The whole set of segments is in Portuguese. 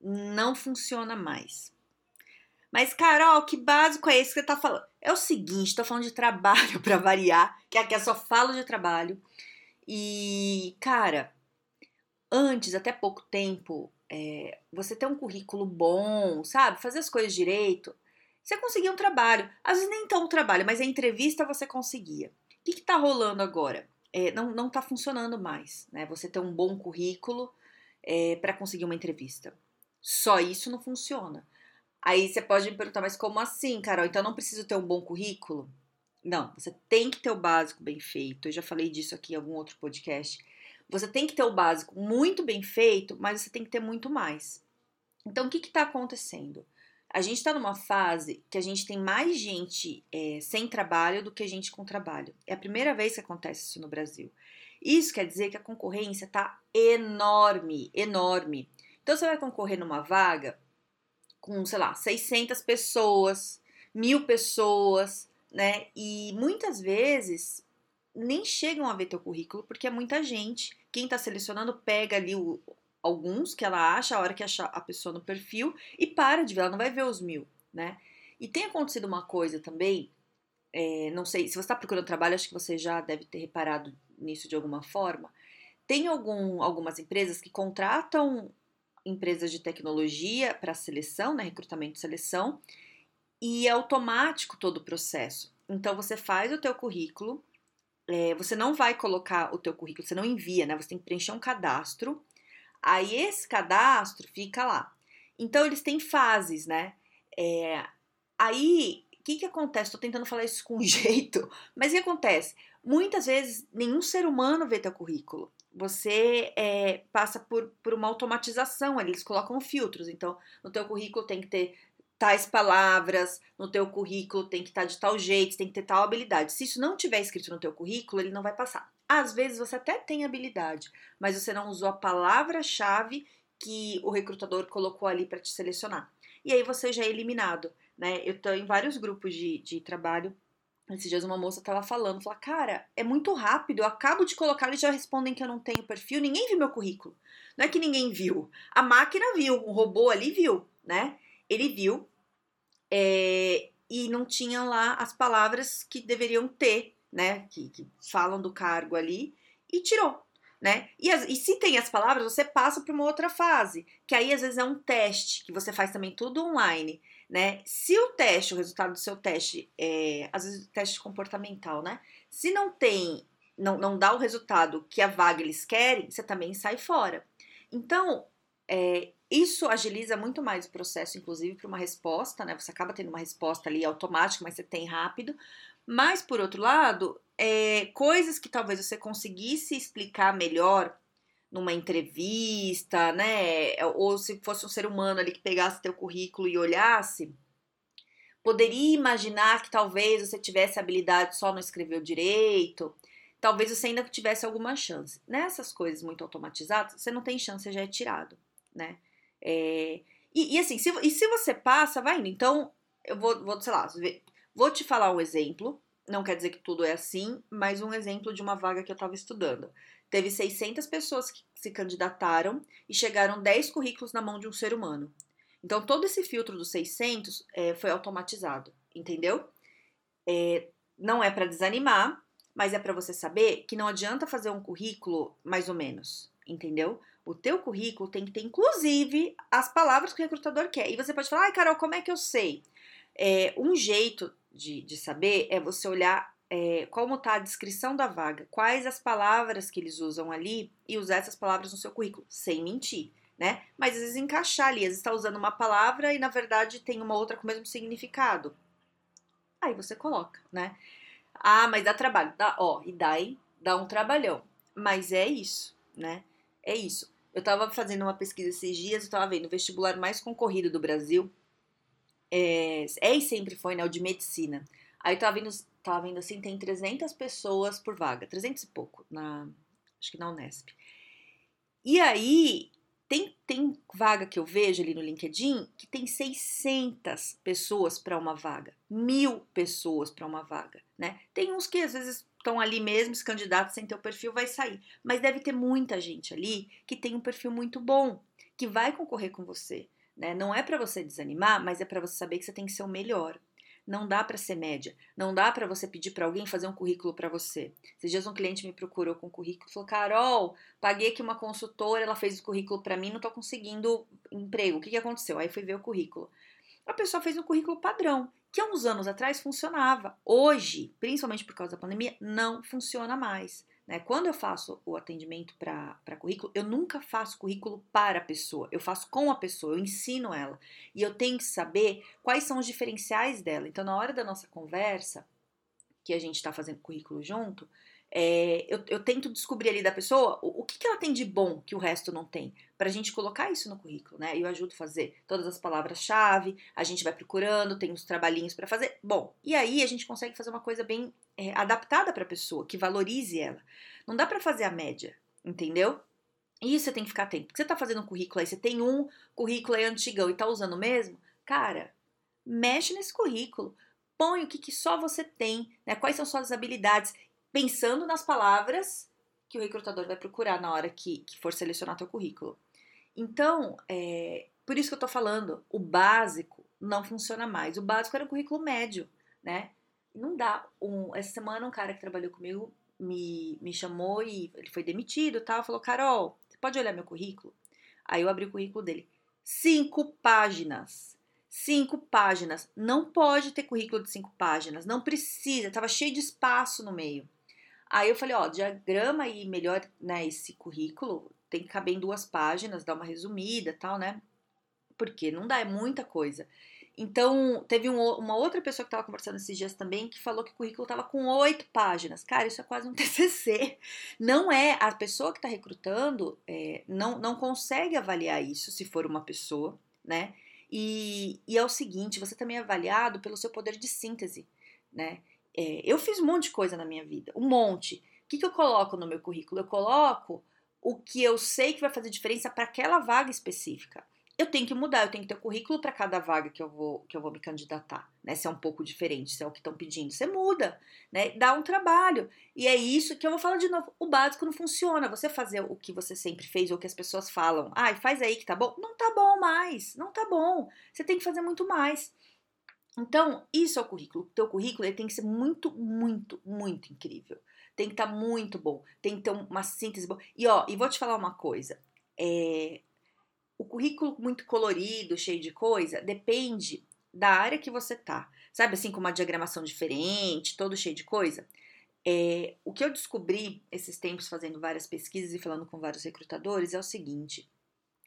não funciona mais. Mas, Carol, que básico é esse que você tá falando? É o seguinte, tô falando de trabalho para variar, que aqui eu só falo de trabalho. E, cara, antes, até pouco tempo, é, você ter um currículo bom, sabe? Fazer as coisas direito, você conseguia um trabalho. Às vezes nem tão um trabalho, mas a entrevista você conseguia. O que, que tá rolando agora? É, não, não tá funcionando mais, né? Você ter um bom currículo é, para conseguir uma entrevista. Só isso não funciona. Aí você pode me perguntar, mas como assim, Carol? Então não preciso ter um bom currículo? Não, você tem que ter o básico bem feito. Eu já falei disso aqui em algum outro podcast. Você tem que ter o básico muito bem feito, mas você tem que ter muito mais. Então, o que está acontecendo? A gente está numa fase que a gente tem mais gente é, sem trabalho do que gente com trabalho. É a primeira vez que acontece isso no Brasil. Isso quer dizer que a concorrência está enorme, enorme. Então você vai concorrer numa vaga com, sei lá, 600 pessoas, mil pessoas, né? E muitas vezes nem chegam a ver teu currículo porque é muita gente. Quem está selecionando pega ali o, alguns que ela acha, a hora que achar a pessoa no perfil e para de ver, ela não vai ver os mil, né? E tem acontecido uma coisa também, é, não sei, se você está procurando trabalho, acho que você já deve ter reparado nisso de alguma forma. Tem algum, algumas empresas que contratam empresas de tecnologia para seleção, né, recrutamento e seleção, e é automático todo o processo. Então você faz o teu currículo, é, você não vai colocar o teu currículo, você não envia, né? Você tem que preencher um cadastro. Aí esse cadastro fica lá. Então eles têm fases, né? É, aí o que, que acontece? Estou tentando falar isso com jeito, mas o que acontece? Muitas vezes nenhum ser humano vê teu currículo você é, passa por, por uma automatização, eles colocam filtros. Então, no teu currículo tem que ter tais palavras, no teu currículo tem que estar de tal jeito, tem que ter tal habilidade. Se isso não tiver escrito no teu currículo, ele não vai passar. Às vezes você até tem habilidade, mas você não usou a palavra-chave que o recrutador colocou ali para te selecionar. E aí você já é eliminado, né? Eu estou em vários grupos de, de trabalho esses dias uma moça tava falando, falou, cara, é muito rápido, eu acabo de colocar, eles já respondem que eu não tenho perfil, ninguém viu meu currículo. Não é que ninguém viu, a máquina viu, um robô ali viu, né? Ele viu é, e não tinha lá as palavras que deveriam ter, né? Que, que falam do cargo ali e tirou, né? E, as, e, se tem as palavras, você passa para uma outra fase, que aí às vezes é um teste, que você faz também tudo online né? Se o teste, o resultado do seu teste, é, às vezes teste comportamental, né? Se não tem, não, não dá o resultado que a vaga eles querem, você também sai fora. Então, é, isso agiliza muito mais o processo, inclusive, para uma resposta, né? Você acaba tendo uma resposta ali automática, mas você tem rápido. Mas, por outro lado, é, coisas que talvez você conseguisse explicar melhor numa entrevista, né? Ou se fosse um ser humano ali que pegasse teu currículo e olhasse, poderia imaginar que talvez você tivesse habilidade só não escrever direito, talvez você ainda tivesse alguma chance. Nessas coisas muito automatizadas, você não tem chance, você já é tirado, né? É, e, e, assim, se, e se você passa, vai indo. Então, eu vou, vou, sei lá, vou te falar um exemplo, não quer dizer que tudo é assim, mas um exemplo de uma vaga que eu estava estudando. Teve 600 pessoas que se candidataram e chegaram 10 currículos na mão de um ser humano. Então, todo esse filtro dos 600 é, foi automatizado, entendeu? É, não é para desanimar, mas é para você saber que não adianta fazer um currículo mais ou menos, entendeu? O teu currículo tem que ter, inclusive, as palavras que o recrutador quer. E você pode falar, ai, Carol, como é que eu sei? É, um jeito de, de saber é você olhar é, como está a descrição da vaga, quais as palavras que eles usam ali e usar essas palavras no seu currículo, sem mentir, né? Mas às vezes encaixar ali, às vezes está usando uma palavra e na verdade tem uma outra com o mesmo significado. Aí você coloca, né? Ah, mas dá trabalho. Dá, ó, e daí dá um trabalhão. Mas é isso, né? É isso. Eu tava fazendo uma pesquisa esses dias, eu tava vendo o vestibular mais concorrido do Brasil é, é e sempre foi, né, o de medicina. Aí eu tava vendo, tava vendo assim, tem 300 pessoas por vaga, 300 e pouco, na, acho que na Unesp. E aí, tem, tem vaga que eu vejo ali no LinkedIn que tem 600 pessoas para uma vaga, mil pessoas para uma vaga, né? Tem uns que às vezes estão ali mesmo, os candidatos sem ter o perfil vai sair, mas deve ter muita gente ali que tem um perfil muito bom, que vai concorrer com você, né? Não é para você desanimar, mas é para você saber que você tem que ser o melhor. Não dá para ser média. Não dá para você pedir para alguém fazer um currículo para você. Esses dias um cliente me procurou com um currículo e falou: Carol, paguei aqui uma consultora, ela fez o currículo para mim, não tô conseguindo emprego. O que, que aconteceu? Aí fui ver o currículo. A pessoa fez um currículo padrão, que há uns anos atrás funcionava. Hoje, principalmente por causa da pandemia, não funciona mais. Né? Quando eu faço o atendimento para currículo, eu nunca faço currículo para a pessoa, eu faço com a pessoa, eu ensino ela. E eu tenho que saber quais são os diferenciais dela. Então, na hora da nossa conversa, que a gente está fazendo currículo junto, é, eu, eu, tento descobrir ali da pessoa o, o que, que, ela tem de bom que o resto não tem, para a gente colocar isso no currículo, né? Eu ajudo a fazer todas as palavras-chave, a gente vai procurando, tem uns trabalhinhos para fazer. Bom, e aí a gente consegue fazer uma coisa bem é, adaptada para a pessoa, que valorize ela. Não dá para fazer a média, entendeu? E isso você tem que ficar atento. Porque você tá fazendo um currículo aí, você tem um currículo aí antigão e tá usando o mesmo, cara, mexe nesse currículo. Põe o que, que só você tem, né? Quais são suas habilidades pensando nas palavras que o recrutador vai procurar na hora que, que for selecionar teu currículo. Então, é, por isso que eu tô falando, o básico não funciona mais. O básico era o currículo médio, né? Não dá. Um, essa semana um cara que trabalhou comigo me, me chamou e ele foi demitido tal, falou, Carol, você pode olhar meu currículo? Aí eu abri o currículo dele. Cinco páginas. Cinco páginas. Não pode ter currículo de cinco páginas. Não precisa. Tava cheio de espaço no meio. Aí eu falei, ó, diagrama aí melhor, né, esse currículo, tem que caber em duas páginas, dá uma resumida, tal, né? Porque não dá, é muita coisa. Então, teve um, uma outra pessoa que estava conversando esses dias também que falou que o currículo estava com oito páginas. Cara, isso é quase um TCC. Não é, a pessoa que está recrutando é, não, não consegue avaliar isso se for uma pessoa, né? E, e é o seguinte, você também é avaliado pelo seu poder de síntese, né? É, eu fiz um monte de coisa na minha vida, um monte. O que, que eu coloco no meu currículo? Eu coloco o que eu sei que vai fazer diferença para aquela vaga específica. Eu tenho que mudar, eu tenho que ter um currículo para cada vaga que eu vou que eu vou me candidatar, né? Se é um pouco diferente, se é o que estão pedindo, você muda, né? Dá um trabalho. E é isso que eu vou falar de novo. O básico não funciona. Você fazer o que você sempre fez ou o que as pessoas falam, ai, ah, faz aí que tá bom. Não tá bom mais, não tá bom. Você tem que fazer muito mais. Então, isso é o currículo. O teu currículo ele tem que ser muito, muito, muito incrível. Tem que estar tá muito bom. Tem que ter uma síntese boa. E ó, e vou te falar uma coisa. É, o currículo muito colorido, cheio de coisa, depende da área que você tá. Sabe assim, com uma diagramação diferente, todo cheio de coisa? É, o que eu descobri esses tempos fazendo várias pesquisas e falando com vários recrutadores é o seguinte: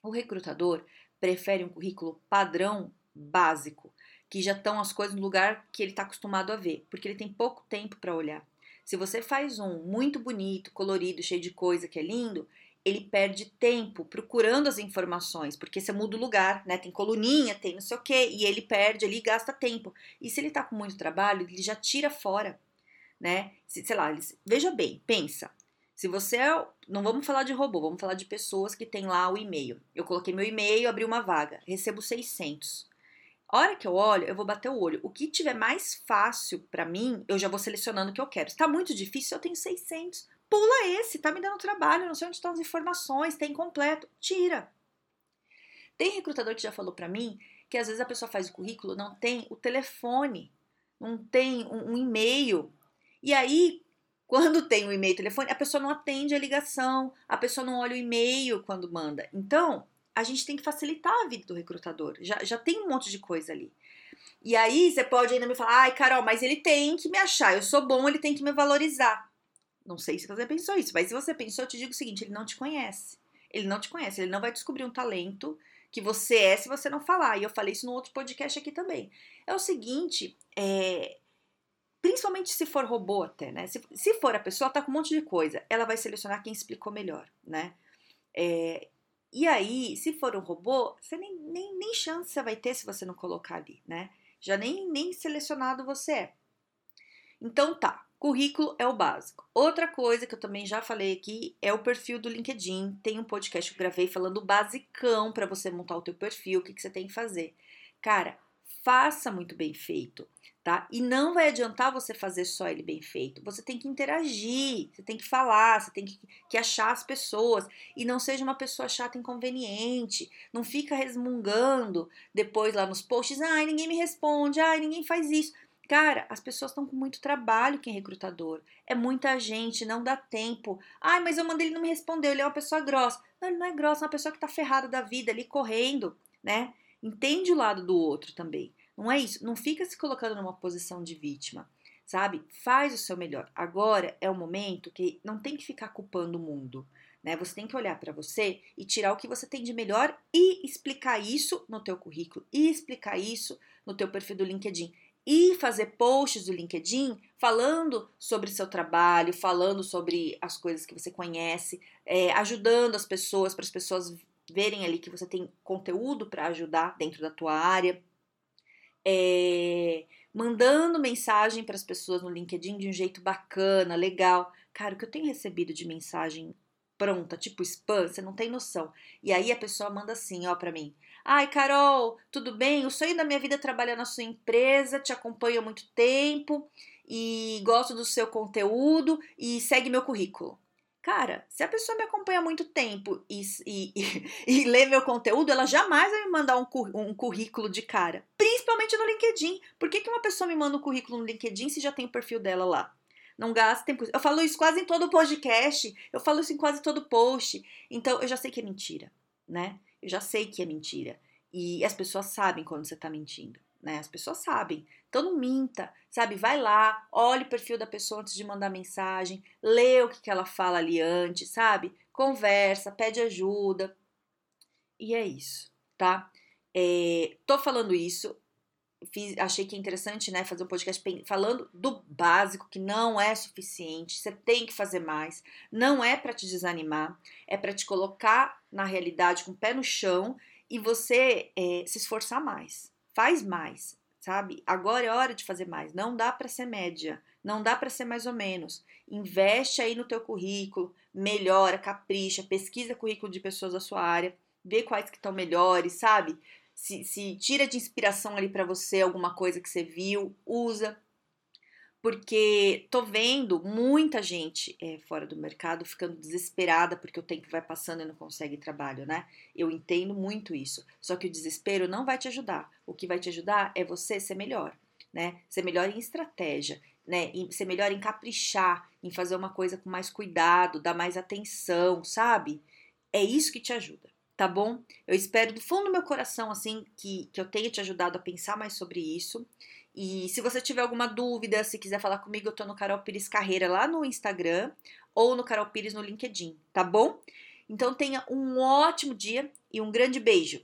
o recrutador prefere um currículo padrão básico que já estão as coisas no lugar que ele está acostumado a ver, porque ele tem pouco tempo para olhar. Se você faz um muito bonito, colorido, cheio de coisa que é lindo, ele perde tempo procurando as informações, porque você muda o lugar, né? Tem coluninha, tem não sei o quê, e ele perde ali, gasta tempo. E se ele tá com muito trabalho, ele já tira fora, né? Sei lá, veja bem, pensa. Se você é, não vamos falar de robô, vamos falar de pessoas que têm lá o e-mail. Eu coloquei meu e-mail, abri uma vaga, recebo 600. A hora que eu olho, eu vou bater o olho. O que tiver mais fácil para mim, eu já vou selecionando o que eu quero. Se tá muito difícil, eu tenho 600. Pula esse, tá me dando trabalho, não sei onde estão as informações, tem completo. Tira. Tem recrutador que já falou para mim que às vezes a pessoa faz o currículo, não tem o telefone, não tem um, um e-mail. E aí, quando tem um e-mail telefone, a pessoa não atende a ligação, a pessoa não olha o e-mail quando manda. Então, a gente tem que facilitar a vida do recrutador. Já, já tem um monte de coisa ali. E aí você pode ainda me falar, ai, Carol, mas ele tem que me achar, eu sou bom, ele tem que me valorizar. Não sei se você pensou isso, mas se você pensou, eu te digo o seguinte: ele não te conhece. Ele não te conhece, ele não vai descobrir um talento que você é se você não falar. E eu falei isso no outro podcast aqui também. É o seguinte, é, principalmente se for robô até, né? Se, se for a pessoa, tá com um monte de coisa, ela vai selecionar quem explicou melhor, né? É, E aí, se for um robô, você nem, nem, nem chance você vai ter se você não colocar ali, né? Já nem, nem selecionado você é. Então tá, currículo é o básico. Outra coisa que eu também já falei aqui é o perfil do LinkedIn. Tem um podcast que eu gravei falando basicão para você montar o teu perfil, o que, que você tem que fazer. Cara, faça muito bem feito tá? E não vai adiantar você fazer só ele bem feito. Você tem que interagir, você tem que falar, você tem que, que achar as pessoas e não seja uma pessoa chata inconveniente. Não fica resmungando depois lá nos posts, ai, ninguém me responde, ai, ninguém faz isso. Cara, as pessoas estão com muito trabalho quem é recrutador. É muita gente, não dá tempo. Ai, mas eu mandei ele não me respondeu, ele é uma pessoa grossa. Não, ele não é grossa, é uma pessoa que tá ferrada da vida ali correndo, né? Entende o lado do outro também. Não é isso. Não fica se colocando numa posição de vítima, sabe? Faz o seu melhor. Agora é o momento que não tem que ficar culpando o mundo. Né? Você tem que olhar para você e tirar o que você tem de melhor e explicar isso no teu currículo e explicar isso no teu perfil do LinkedIn e fazer posts do LinkedIn falando sobre seu trabalho, falando sobre as coisas que você conhece, é, ajudando as pessoas para as pessoas verem ali que você tem conteúdo para ajudar dentro da tua área é, mandando mensagem para as pessoas no LinkedIn de um jeito bacana, legal. Cara, o que eu tenho recebido de mensagem pronta, tipo spam, você não tem noção. E aí a pessoa manda assim, ó, para mim. Ai, Carol, tudo bem? O sonho da minha vida é trabalhar na sua empresa, te acompanho há muito tempo e gosto do seu conteúdo e segue meu currículo. Cara, se a pessoa me acompanha há muito tempo e, e, e, e lê meu conteúdo, ela jamais vai me mandar um, um, currículo de cara. Principalmente no LinkedIn. Por que, que uma pessoa me manda um currículo no LinkedIn se já tem o perfil dela lá? Não gasta tempo. Eu falo isso quase em todo podcast. Eu falo isso em quase todo post. Então, eu já sei que é mentira, né? Eu já sei que é mentira. E as pessoas sabem quando você tá mentindo né? As pessoas sabem. Então não minta, sabe? Vai lá, olhe o perfil da pessoa antes de mandar mensagem, lê o que, que ela fala ali antes, sabe? Conversa, pede ajuda. E é isso, tá? É, tô falando isso, fiz, achei que é interessante, né, fazer um podcast falando do básico, que não é suficiente, você tem que fazer mais, não é para te desanimar, é para te colocar na realidade com o pé no chão e você é, se esforçar mais, Faz mais, sabe? Agora é hora de fazer mais. Não dá para ser média, não dá para ser mais ou menos. Investe aí no teu currículo, melhora, capricha, pesquisa currículo de pessoas da sua área, vê quais que estão melhores, sabe? Se, se tira de inspiração ali para você alguma coisa que você viu, usa porque tô vendo muita gente é, fora do mercado ficando desesperada porque o tempo vai passando e não consegue trabalho, né? Eu entendo muito isso. Só que o desespero não vai te ajudar. O que vai te ajudar é você ser melhor, né? Ser melhor em estratégia, né? E ser melhor em caprichar, em fazer uma coisa com mais cuidado, dar mais atenção, sabe? É isso que te ajuda tá bom? Eu espero do fundo do meu coração, assim, que, que eu tenha te ajudado a pensar mais sobre isso. E se você tiver alguma dúvida, se quiser falar comigo, eu tô no Carol Pires Carreira lá no Instagram ou no Carol Pires no LinkedIn, tá bom? Então tenha um ótimo dia e um grande beijo.